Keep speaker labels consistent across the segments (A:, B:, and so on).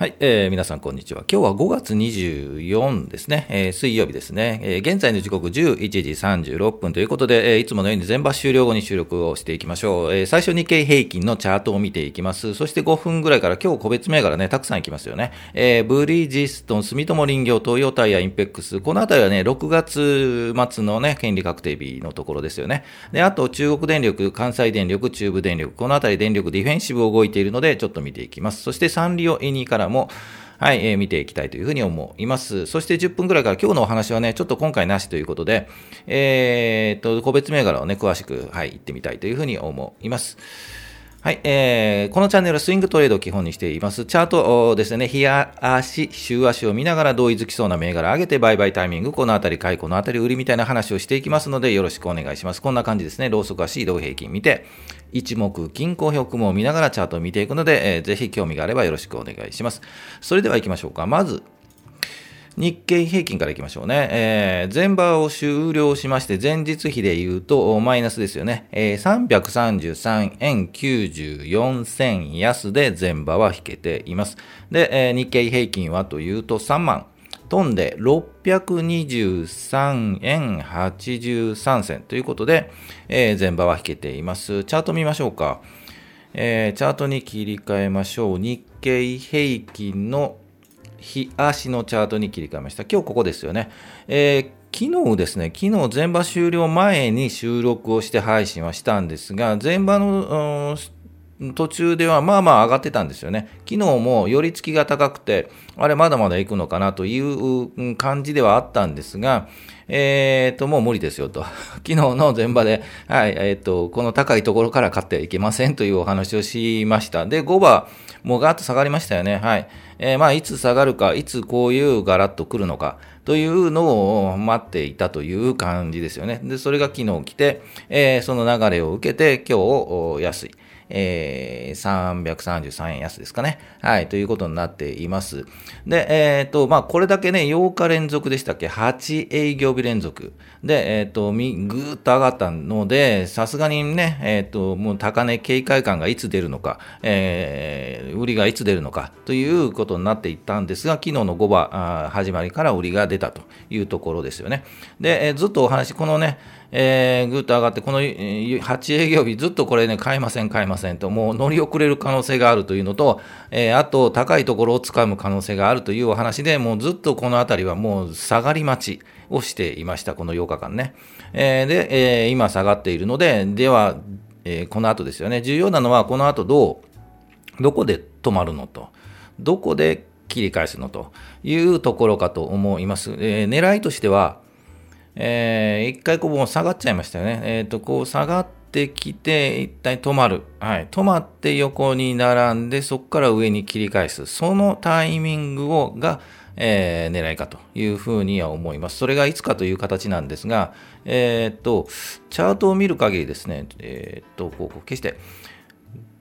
A: はい、えー、皆さんこんにちは。今日は5月24ですね、えー、水曜日ですね、えー、現在の時刻11時36分ということで、えー、いつものように全場終了後に収録をしていきましょう。えー、最初日経平均のチャートを見ていきます。そして5分ぐらいから今日個別銘柄ね、たくさんいきますよね。えー、ブリヂストン、住友林業、トヨタやインペックス、このあたりはね、6月末のね、権利確定日のところですよね。で、あと中国電力、関西電力、中部電力、このあたり電力ディフェンシブを動いているので、ちょっと見ていきます。そしてサンリオエニーからも、はい、えー、見ていきたいというふうに思います。そして10分くらいから今日のお話はね、ちょっと今回なしということで、えー、っと、個別銘柄をね、詳しく、はい、行ってみたいというふうに思います。はい、えー、このチャンネルはスイングトレードを基本にしています。チャートですね、日足、週足を見ながら同意づきそうな銘柄上げて売買タイミング、このあたり買い、このあたり売りみたいな話をしていきますので、よろしくお願いします。こんな感じですね、ローソク足、移動平均見て、一目均衡表雲を見ながらチャートを見ていくので、えー、ぜひ興味があればよろしくお願いします。それでは行きましょうか。まず、日経平均からいきましょうね。えー、前場を終了しまして、前日比で言うと、マイナスですよね。えー、333円94銭安で前場は引けています。で、えー、日経平均はというと、3万飛んで623円83銭ということで、えー、前場は引けています。チャート見ましょうか。えー、チャートに切り替えましょう。日経平均の日足のチャートに切り替えました。今日ここですよね。えー昨日ですね、昨日前場終了前に収録をして配信はしたんですが、前場の途中ではまあまあ上がってたんですよね。昨日も寄り付きが高くて、あれまだまだ行くのかなという感じではあったんですが、えっ、ー、と、もう無理ですよと。昨日の前場で、はい、えっ、ー、と、この高いところから買ってはいけませんというお話をしました。で、5番、もうガーッと下がりましたよね。はい。えー、まあ、いつ下がるか、いつこういうガラッと来るのか、というのを待っていたという感じですよね。で、それが昨日来て、えー、その流れを受けて、今日、安い。えー、333円安ですかね。はい、ということになっています。で、えっ、ー、と、まあ、これだけね、8日連続でしたっけ ?8 営業日連続。で、えっ、ー、と、み、ぐーっと上がったので、さすがにね、えっ、ー、と、もう高値警戒感がいつ出るのか、えー、売りがいつ出るのか、ということになっていったんですが、昨日の5番始まりから売りが出たというところですよね。で、え、ずっとお話、このね、えー、ぐっと上がって、この8営業日、ずっとこれね、買えません、買えませんと、もう乗り遅れる可能性があるというのと、えー、あと、高いところを掴む可能性があるというお話で、もうずっとこのあたりはもう下がり待ちをしていました、この8日間ね。えー、で、えー、今下がっているので、では、えー、この後ですよね。重要なのは、この後どう、どこで止まるのと、どこで切り返すのというところかと思います。えー、狙いとしては、えー、一回こう下がっちゃいましたよね。えっ、ー、と、こう下がってきて、一体止まる。はい。止まって横に並んで、そこから上に切り返す。そのタイミングを、が、えー、狙いかというふうには思います。それがいつかという形なんですが、えっ、と、チャートを見る限りですね、えっ、と、こう、決して、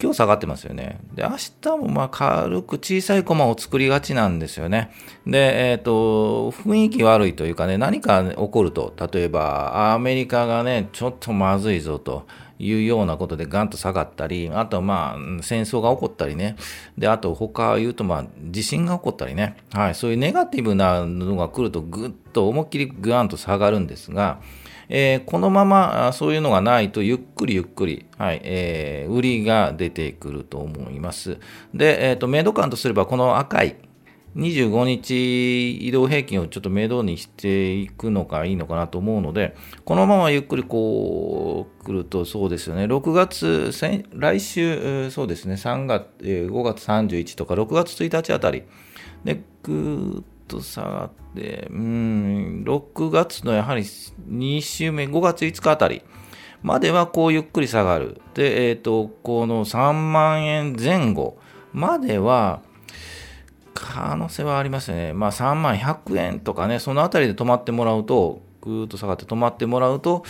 A: 今日下がってますよね。で、明日もまあ軽く小さいコマを作りがちなんですよね。で、えっ、ー、と、雰囲気悪いというかね、何か起こると、例えばアメリカがね、ちょっとまずいぞと。いうようなことでガンと下がったり、あとまあ戦争が起こったりね。で、あと他言うとまあ地震が起こったりね。はい、そういうネガティブなのが来るとぐっと思いっきりグワンと下がるんですが、えー、このままそういうのがないとゆっくりゆっくり、はいえー、売りが出てくると思います。で、え、ー、と、メイド感とすればこの赤い25日移動平均をちょっと目処にしていくのがいいのかなと思うので、このままゆっくりこう来るとそうですよね、6月、来週、そうですね、3月、5月31とか6月1日あたりで、ぐーっと下がって、うん、6月のやはり2週目、5月5日あたりまではこうゆっくり下がる。で、えっ、ー、と、この3万円前後までは、可能性はありますよね。まあ3万100円とかね、そのあたりで止まってもらうと、ぐーっと下がって止まってもらうと、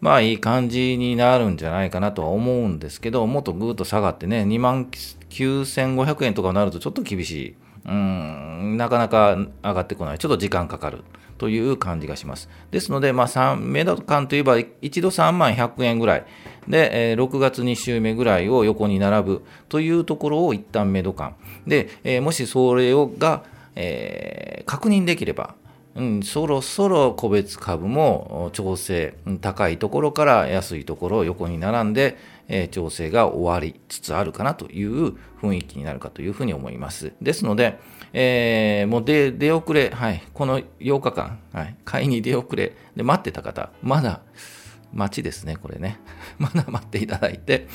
A: まあいい感じになるんじゃないかなとは思うんですけど、もっとぐーっと下がってね、2万9500円とかになるとちょっと厳しい。うんなかなか上がってこない。ちょっと時間かかる。という感じがします。ですので、まあ、3メド感といえば、一度3万100円ぐらいで、えー、6月2週目ぐらいを横に並ぶというところを一旦メド間。で、えー、もしそれをが、えー、確認できれば、ん、そろそろ個別株も調整、高いところから安いところを横に並んで、えー、調整が終わりつつあるかなという雰囲気になるかというふうに思います。ですので、えー、もう出出遅れ、はい、この8日間、はい、買いに出遅れで待ってた方、まだ待ちですね、これね。まだ待っていただいて、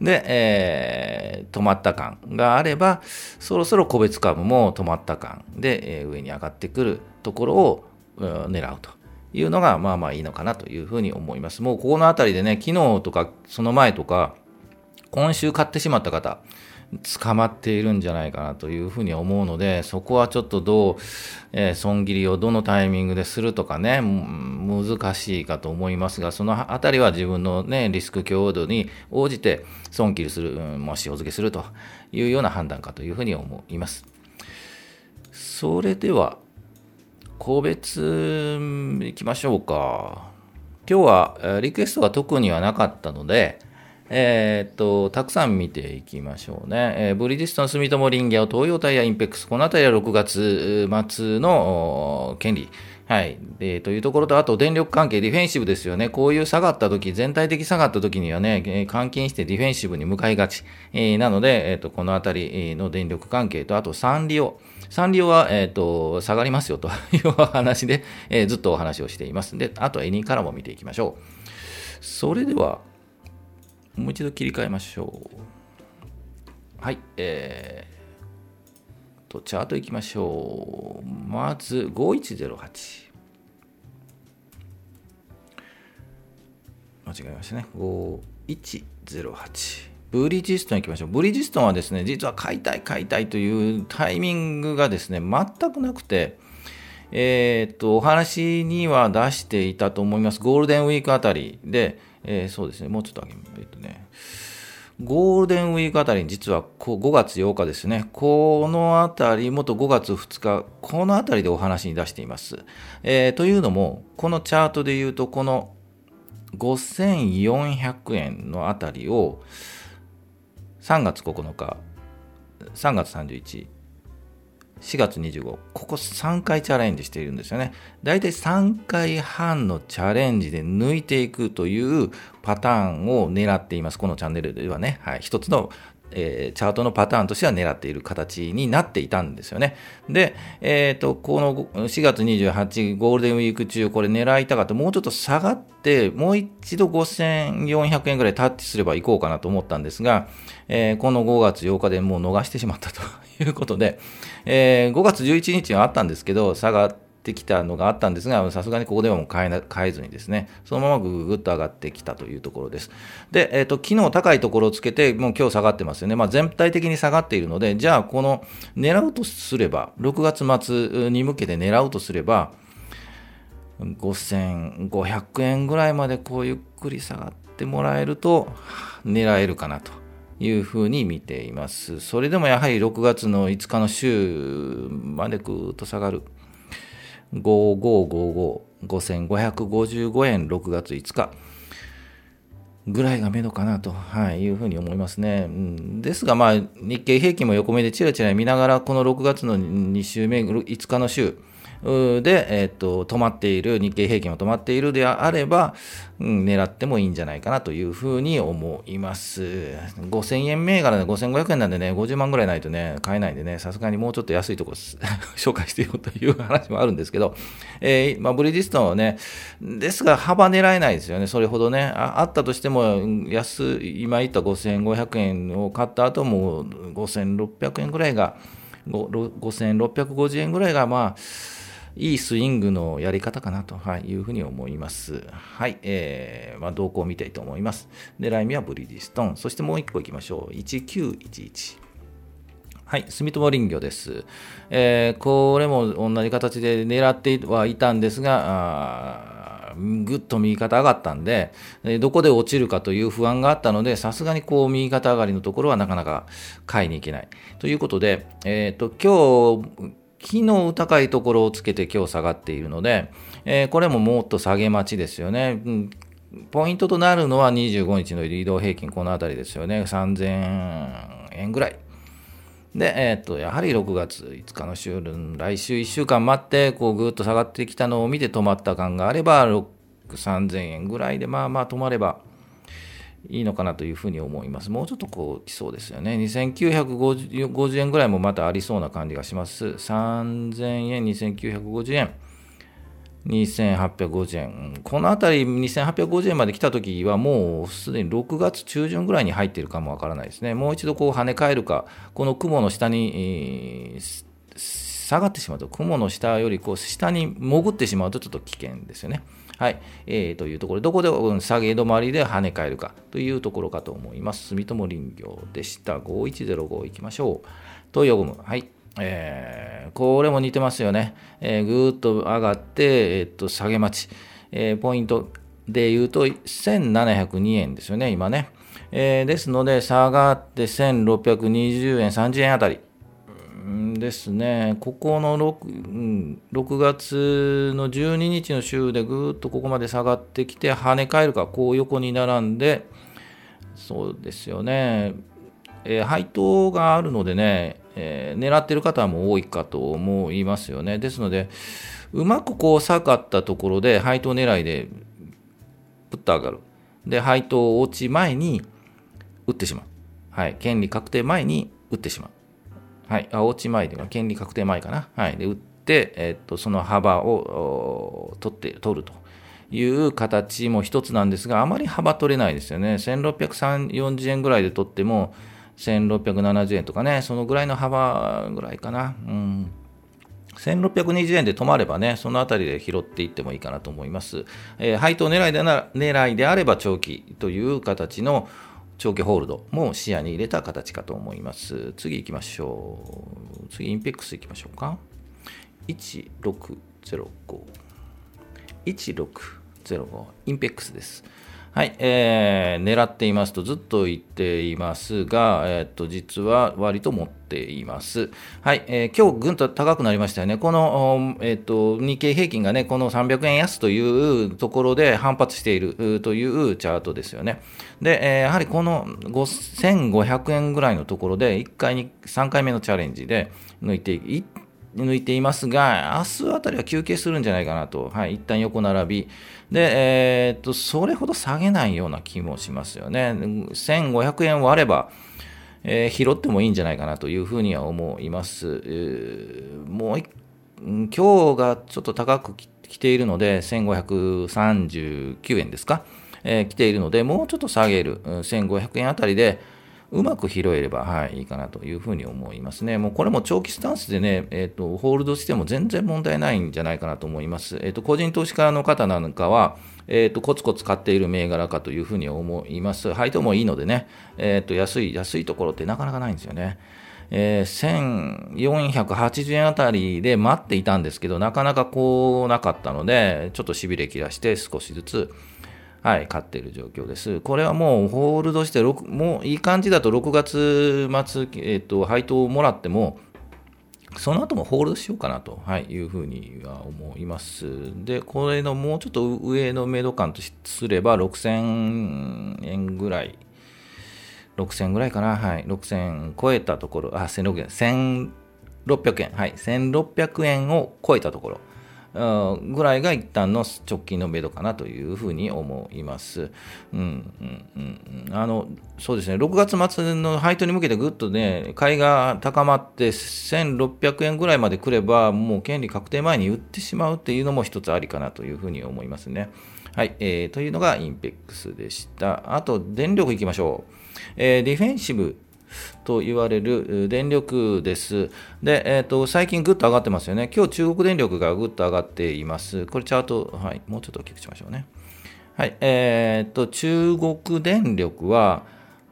A: で、えー、止まった感があれば、そろそろ個別株も止まった感で、えー、上に上がってくるところを、うん、狙うというのが、まあまあいいのかなというふうに思います。もうここのあたりでね、昨日とかその前とか、今週買ってしまった方、捕まっているんじゃないかなというふうに思うので、そこはちょっとどう、えー、損切りをどのタイミングでするとかね、難しいかと思いますが、そのあたりは自分のね、リスク強度に応じて損切りする、うん、もし塩漬けするというような判断かというふうに思います。それでは、個別いきましょうか。今日はリクエストが特にはなかったので、えー、っと、たくさん見ていきましょうね。えー、ブリヂストン、住友林業、東洋タイヤ、インペックス、このあたりは6月末の権利。はい。で、というところと、あと電力関係、ディフェンシブですよね。こういう下がった時、全体的下がった時にはね、換金してディフェンシブに向かいがち。えー、なので、えっ、と、このあたりの電力関係と、あとサンリオ。サンリオは、えっ、と、下がりますよと いう話で、えずっとお話をしています。で、あとエニーからも見ていきましょう。それでは、もう一度切り替えましょう。はい、え、と、チャートいきましょう。まず、5108。間違えましたね。5108。ブリヂストン行きましょう。ブリヂストンはですね、実は買いたい、買いたいというタイミングがですね、全くなくて、えー、っと、お話には出していたと思います。ゴールデンウィークあたりで、えー、そうですね、もうちょっと上げ、えっとね、ゴールデンウィークあたりに実は5月8日ですね、このあたり、元5月2日、このあたりでお話に出しています。えー、というのも、このチャートで言うと、この5400円のあたりを3月9日、3月31、4月25、ここ3回チャレンジしているんですよね。だいたい3回半のチャレンジで抜いていくというパターンを狙っています。このチャンネルではね。はい。一つのえー、チャートのパターンとしては狙っている形になっていたんですよね。で、えっ、ー、と、この4月28ゴールデンウィーク中、これ狙いたかった。もうちょっと下がって、もう一度5400円ぐらいタッチすれば行こうかなと思ったんですが、えー、この5月8日でもう逃してしまったということで、え5月11日はあったんですけど、下がってきたのがあったんですが、さすがにここではもう変えな変えずにですね、そのままぐぐぐっと上がってきたというところです。で、えっ、ー、と、昨日高いところをつけて、もう今日下がってますよね。まあ、全体的に下がっているので、じゃあ、この狙うとすれば、6月末に向けて狙うとすれば、5500円ぐらいまでこうゆっくり下がってもらえると狙えるかなというふうに見ています。それでもやはり6月の5日の週までぐーっと下がる。5555、5555円6月5日ぐらいがめどかなと、はい、いうふうに思いますね。うん、ですが、まあ、日経平均も横目でちらちら見ながら、この6月の2週目、5日の週、で、えっと、止まっている、日経平均も止まっているであれば、うん、狙ってもいいんじゃないかなというふうに思います。5000円銘柄で5500円なんでね、50万ぐらいないとね、買えないんでね、さすがにもうちょっと安いとこ 紹介してよという話もあるんですけど、えー、まあ、ブリヂストンはね、ですが幅狙えないですよね、それほどね。ああったとしても、安、今言った5500円を買った後も5600円ぐらいが、5650円ぐらいが、まあ、いいスイングのやり方かなというふうに思います。はい。えー、まあ、動向を見たいと思います。で、ライミはブリヂストン。そしてもう一個いきましょう。1911。はい、住友林業です。えー、これも同じ形で狙ってはいたんですが、ぐっと右肩上がったんで、どこで落ちるかという不安があったので、さすがにこう右肩上がりのところはなかなか買いに行けない。ということで、えっ、ー、と、今日、昨日高いところをつけて今日下がっているので、えー、これももっと下げ待ちですよね。うんポイントとなるのは25日の移動平均、このあたりですよね。3000円ぐらい。で、えっ、と、やはり6月5日の週、来週1週間待って、こうぐっと下がってきたのを見て止まった感があれば、3000円ぐらいで、まあまあ止まればいいのかなというふうに思います。もうちょっとこう来そうですよね。2950円ぐらいもまたありそうな感じがします。3000円、2950円。2850円。このあたり2850円まで来たときはもうすでに6月中旬ぐらいに入っているかもわからないですね。もう一度こう跳ね返るか、この雲の下に、えー、下がってしまうと、雲の下よりこう下に潜ってしまうとちょっと危険ですよね。はい。えー、というところ、どこで下げ止まりで跳ね返るかというところかと思います。住友林業でした。5105いきましょう。東洋ゴム。はい。えー、これも似てますよね。えー、ぐーっと上がって、えー、っと下げ待ち、えー、ポイントで言うと1702円ですよね、今ね。えー、ですので、下がって1620円、30円あたり。ですね、ここの 6, 6月の12日の週でぐーっとここまで下がってきて、跳ね返るか、こう横に並んで、そうですよね、えー、配当があるのでね、えー、狙ってる方も多いかと思いますよね。ですので、うまくこう下がったところで配当狙いでプッと上がる。で、配当落ち前に打ってしまう。はい。権利確定前に打ってしまう。はい。あ、落ち前では権利確定前かな。はい。で、打って、えー、っと、その幅を取って、取ると。いう形も一つなんですが、あまり幅取れないですよね。1640円ぐらいで取っても、1670円とかね、そのぐらいの幅ぐらいかな。うん。1620円で止まればね、そのあたりで拾っていってもいいかなと思います。えー、配当狙いでな狙いであれば長期という形の長期ホールドも視野に入れた形かと思います。次行きましょう。次、インペックス行きましょうか。1605。1605。インペックスです。はい、えー、狙っていますとずっと言っていますが、えー、と、実は割と持っています。はい、えー、今日ぐんと高くなりましたよね。この、えー、と、日経平均がね、この300円安というところで反発しているというチャートですよね。で、えー、やはりこの5500円ぐらいのところで、1回に3回目のチャレンジで抜いていっ、抜いていますが、明日あたりは休憩するんじゃないかなと、はい、一旦横並び。で、えー、っと、それほど下げないような気もしますよね。1500円割れば、えー、拾ってもいいんじゃないかなというふうには思います。えー、もう今日がちょっと高く来ているので、1539円ですか、えー、来ているので、もうちょっと下げる、1500円あたりで、うまく拾えれば、はい、いいかなというふうに思いますね。もうこれも長期スタンスでね、えっ、ー、と、ホールドしても全然問題ないんじゃないかなと思います。えっ、ー、と、個人投資家の方なんかは、えっ、ー、と、コツコツ買っている銘柄かというふうに思います。配当もいいのでね、えっ、と、安い、安いところってなかなかないんですよね。えー、1480円あたりで待っていたんですけど、なかなかこうなかったので、ちょっとしびれ切らして少しずつ、はい、買っている状況です。これはもうホールドして、もういい感じだと6月末、えっ、と、配当をもらっても、その後もホールドしようかなと、はい、いうふうには思います。で、これのもうちょっと上のメイド感とすれば、6000円ぐらい、6000ぐらいかな、はい、6000超えたところ、あ、1600円、1600円、はい、1600円を超えたところ、ぐらいが一旦の直近の目処かなというふうに思います。うんうんうん、あのそうですね、6月末の配当に向けてぐっとね、買いが高まって1600円ぐらいまで来れば、もう権利確定前に売ってしまうっていうのも一つありかなというふうに思いますね。はい、えー、というのがインペックスでした。あと、電力いきましょう。えー、ディフェンシブと言われる電力です。で、えーと、最近ぐっと上がってますよね。今日中国電力がぐっと上がっています。これチャート、はい、もうちょっと大きくしましょうね。はい、えーと、中国電力は、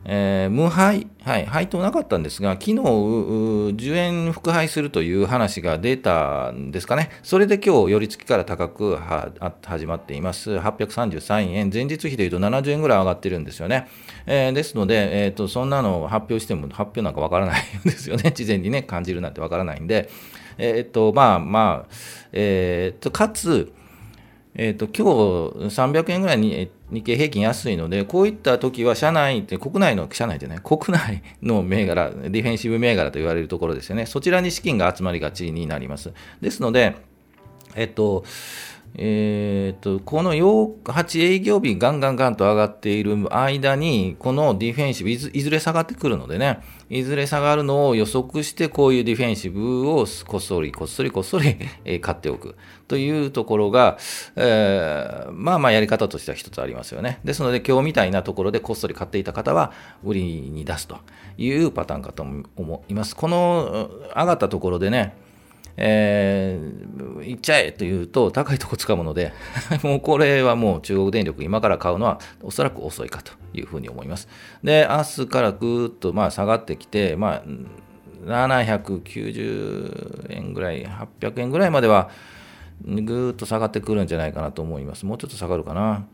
A: えー、無配、はい、配当なかったんですが、昨日10円復配するという話が出たんですかね、それで今日寄り付きから高く始まっています、833円、前日比でいうと70円ぐらい上がってるんですよね。えー、ですので、えーと、そんなの発表しても、発表なんかわからないんですよね、事前にね、感じるなんてわからないんで、えっ、ー、と、まあまあ、えっ、ー、と、かつ、えっ、ー、と、今日300円ぐらいに日経平均安いので、こういった時は社内って、国内の、社内じゃない、国内の銘柄、ディフェンシブ銘柄と言われるところですよね。そちらに資金が集まりがちになります。ですので、えっと、えーと、この8営業日ガンガンガンと上がっている間に、このディフェンシブいず、いずれ下がってくるのでね、いずれ下がるのを予測して、こういうディフェンシブをこっそり、こっそり、こっそり買っておくというところが、えー、まあまあやり方としては一つありますよね。ですので、今日みたいなところでこっそり買っていた方は、売りに出すというパターンかと思います。この上がったところでね、えー、行っちゃえというと高いとこ使うもので もうこれはもう中国電力今から買うのはおそらく遅いかというふうに思います。で、明日からぐーっとまあ下がってきて、まあ、790円ぐらい、800円ぐらいまではぐーっと下がってくるんじゃないかなと思います。もうちょっと下がるかな。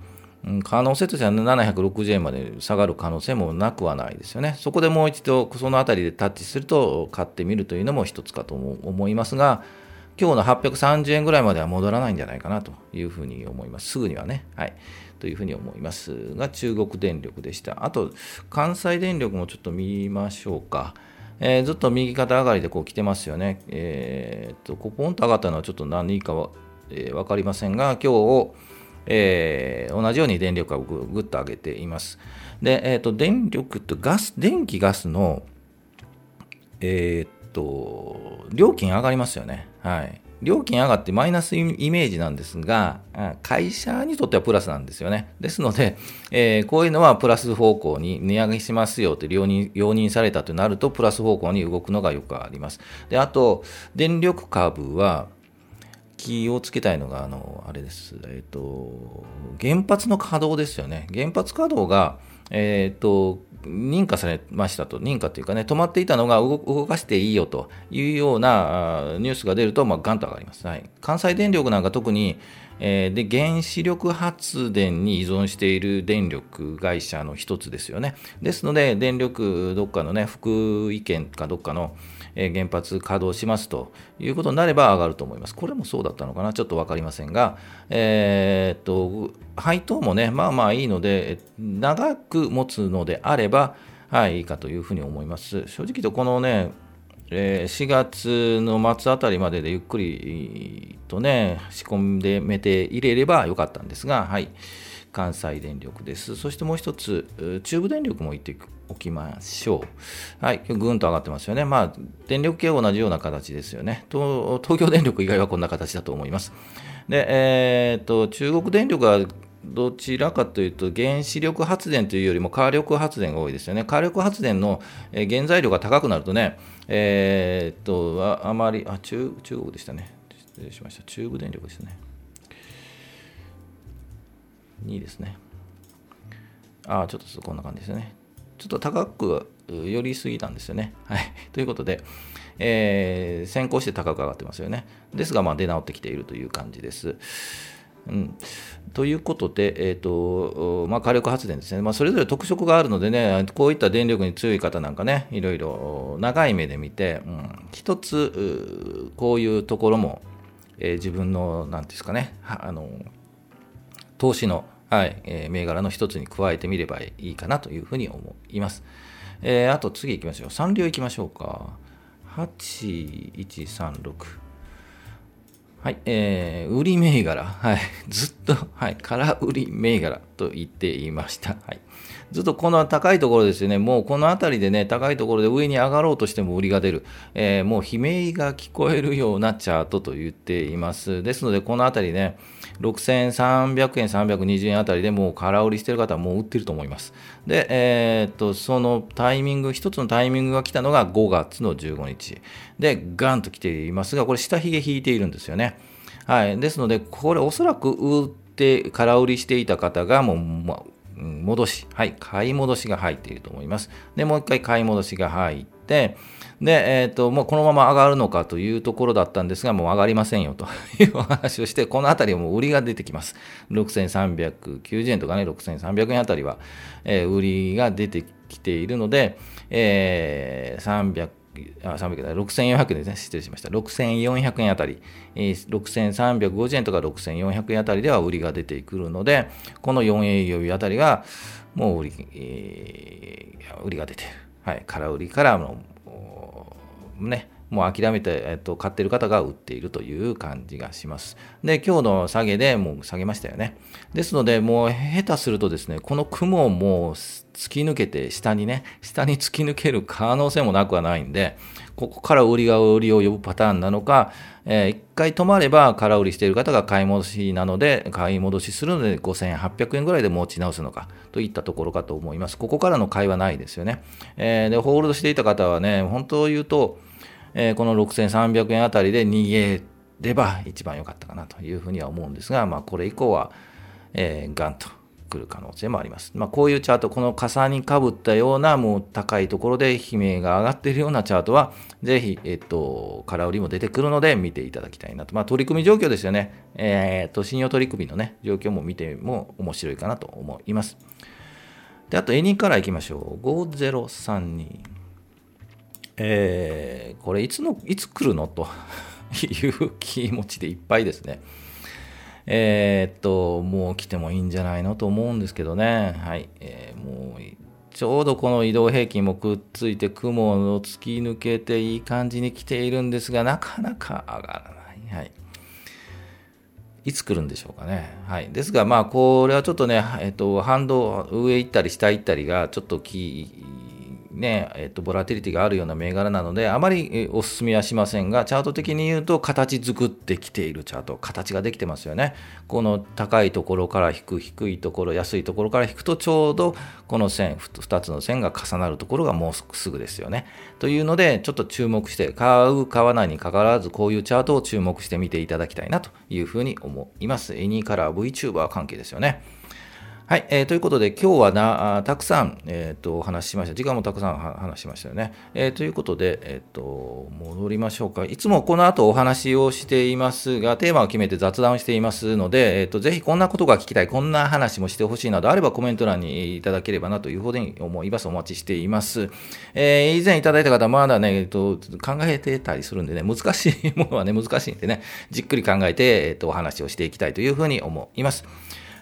A: 可能性としては760円まで下がる可能性もなくはないですよね。そこでもう一度そのあたりでタッチすると買ってみるというのも一つかと思いますが、今日の830円ぐらいまでは戻らないんじゃないかなというふうに思います。すぐにはね。はい。というふうに思いますが、中国電力でした。あと、関西電力もちょっと見ましょうか。えー、ずっと右肩上がりでこう来てますよね。えー、っと、こポンと上がったのはちょっと何かは、えー、分かりませんが、今日、えー、同じように電力をぐっと上げています。で、えっ、ー、と、電力とガス、電気ガスの、えっ、と、料金上がりますよね。はい。料金上がってマイナスイメージなんですが、会社にとってはプラスなんですよね。ですので、えー、こういうのはプラス方向に値上げしますよって容認容認されたとなると、プラス方向に動くのがよくあります。で、あと、電力株は、気をつけたいのが、あの、あれです。えっ、ー、と、原発の稼働ですよね。原発稼働が、えっ、ー、と、認可されましたと、認可というかね、止まっていたのが動かしていいよというようなニュースが出ると、まあ、ガンと上がります。はい、関西電力なんか特に、えー、で原子力発電に依存している電力会社の一つですよね。ですので、電力どっかのね、福井県かどっかの、原発稼働しますということになれば上がると思います。これもそうだったのかな、ちょっと分かりませんが、えー、っと配当もね、まあまあいいので、長く持つのであれば、はい、いいかというふうに思います。正直言うとこのね、え4月の末あたりまででゆっくりとね、仕込んでめて入れればよかったんですが、はい、関西電力です。そしてもう一つ、中部電力も言っておきましょう。はい、ぐんと上がってますよね。まあ、電力系は同じような形ですよね。東京電力以外はこんな形だと思います。で、えー、っと、中国電力はどちらかというと、原子力発電というよりも火力発電が多いですよね。火力発電の原材料が高くなるとね、えー、っと、あまり、あ、中、中国でしたね。失礼しました。中部電力ですね。2ですね。ああ、ちょっとこんな感じですね。ちょっと高く寄りすぎたんですよね。はい。ということで、えー、先行して高く上がってますよね。ですが、まあ、出直ってきているという感じです。うん、ということで、えーとまあ、火力発電ですね、まあ、それぞれ特色があるのでね、こういった電力に強い方なんかね、いろいろ長い目で見て、うん、一つ、こういうところも、えー、自分の、なんですかね、あの投資のはい、えー、銘柄の一つに加えてみればいいかなというふうに思います。えー、あと次行きましょう。3両行きましょうか。8136。はい、えー、売り銘柄。はい、ずっと、はい、空売り銘柄と言っていました。はい。ずっとこの高いところですよね、もうこの辺りでね、高いところで上に上がろうとしても売りが出る、えー、もう悲鳴が聞こえるようなチャートと言っています。ですので、この辺りね、6300円、320円あたりでもう空売りしてる方はもう売ってると思います。で、えー、っと、そのタイミング、一つのタイミングが来たのが5月の15日。で、ガンと来ていますが、これ下髭引いているんですよね。はい。ですので、これおそらく売って空売りしていた方がもう、ま戻し、はい、買い戻しが入っていると思います。で、もう一回買い戻しが入って、で、えっ、ー、と、もうこのまま上がるのかというところだったんですが、もう上がりませんよと いうお話をして、このあたりはもう売りが出てきます。6390円とかね、6300円あたりは、えー、売りが出てきているので、えー、300あ300円6400円ですね、失礼しました。6400円あたり、えー、6350円とか6400円あたりでは売りが出てくるので、この4営業日あたりが、もう売り、えー、売りが出てる。はい、空売りからの、ね、もう諦めて、えっと、買ってる方が売っているという感じがします。で、今日の下げでもう下げましたよね。ですので、もう下手するとですね、この雲をもう突き抜けて下にね、下に突き抜ける可能性もなくはないんで、ここから売りが売りを呼ぶパターンなのか、えー、一回止まれば空売りしている方が買い戻しなので、買い戻しするので5800円ぐらいで持ち直すのかといったところかと思います。ここからの買いはないですよね。えー、で、ホールドしていた方はね、本当を言うと、えー、この6300円あたりで逃げれば一番良かったかなというふうには思うんですが、まあ、これ以降は、えー、ガンと来る可能性もあります。まあ、こういうチャート、この傘にかぶったようなもう高いところで悲鳴が上がっているようなチャートは、ぜひ、えっと、空売りも出てくるので見ていただきたいなと。まあ、取り組み状況ですよね。えー、っと、信用取り組みのね、状況も見ても面白いかなと思います。で、あと、エニからいきましょう。5032。えー、これいつの、いつ来るのと いう気持ちでいっぱいですね。えー、っと、もう来てもいいんじゃないのと思うんですけどね。はい。えー、もう、ちょうどこの移動平均もくっついて雲を突き抜けていい感じに来ているんですが、なかなか上がらない。はい。いつ来るんでしょうかね。はい。ですが、まあ、これはちょっとね、えっと、反動、上行ったり下行ったりが、ちょっとき、ね、えっと、ボラティリティがあるような銘柄なので、あまりお勧めはしませんが、チャート的に言うと、形作ってきているチャート、形ができてますよね。この高いところから引く、低いところ、安いところから引くと、ちょうどこの線、2つの線が重なるところがもうすぐですよね。というので、ちょっと注目して、買う、買わないにかかわらず、こういうチャートを注目して見ていただきたいなというふうに思います。エニーカラー VTuber 関係ですよね。はい、えー、ということで、今日はなたくさん、えーと、お話ししました。時間もたくさん話しましたよね。えー、ということで、えーと、戻りましょうか。いつもこの後お話をしていますが、テーマを決めて雑談をしていますので、えーと、ぜひこんなことが聞きたい、こんな話もしてほしいなどあればコメント欄にいただければなというふうに思います。お待ちしています。えー、以前いただいた方、まだね、えーと、考えてたりするんでね、難しいものはね、難しいんでね、じっくり考えて、えー、とお話をしていきたいというふうに思います。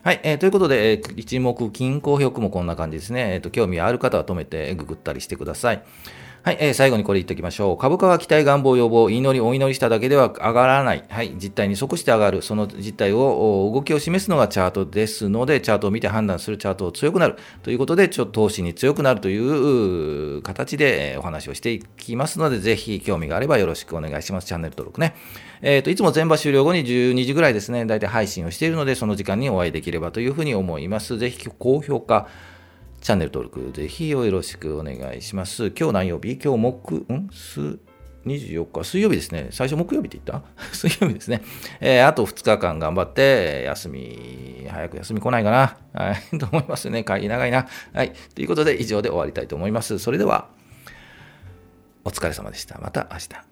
A: はい、えー、ということで、えー、一目均衡表もこんな感じですね。えっ、ー、と、興味ある方は止めてググったりしてください。はい、えー、最後にこれ言っておきましょう。株価は期待、願望、要望、祈り、お祈りしただけでは上がらない。はい、実態に即して上がる。その実態を、動きを示すのがチャートですので、チャートを見て判断するチャートを強くなる。ということで、ちょっと投資に強くなるという形でお話をしていきますので、ぜひ興味があればよろしくお願いします。チャンネル登録ね。えっ、ー、と、いつも全場終了後に12時ぐらいですね、大体配信をしているので、その時間にお会いできればというふうに思います。ぜひ高評価、チャンネル登録ぜひよろしくお願いします。今日何曜日？今日木、ん？す、24日、水曜日ですね。最初木曜日って言った？水曜日ですね。えー、あと2日間頑張って、休み、早く休み来ないかな。はい、と思いますね。会議長いな。はい。ということで、以上で終わりたいと思います。それでは、お疲れ様でした。また明日。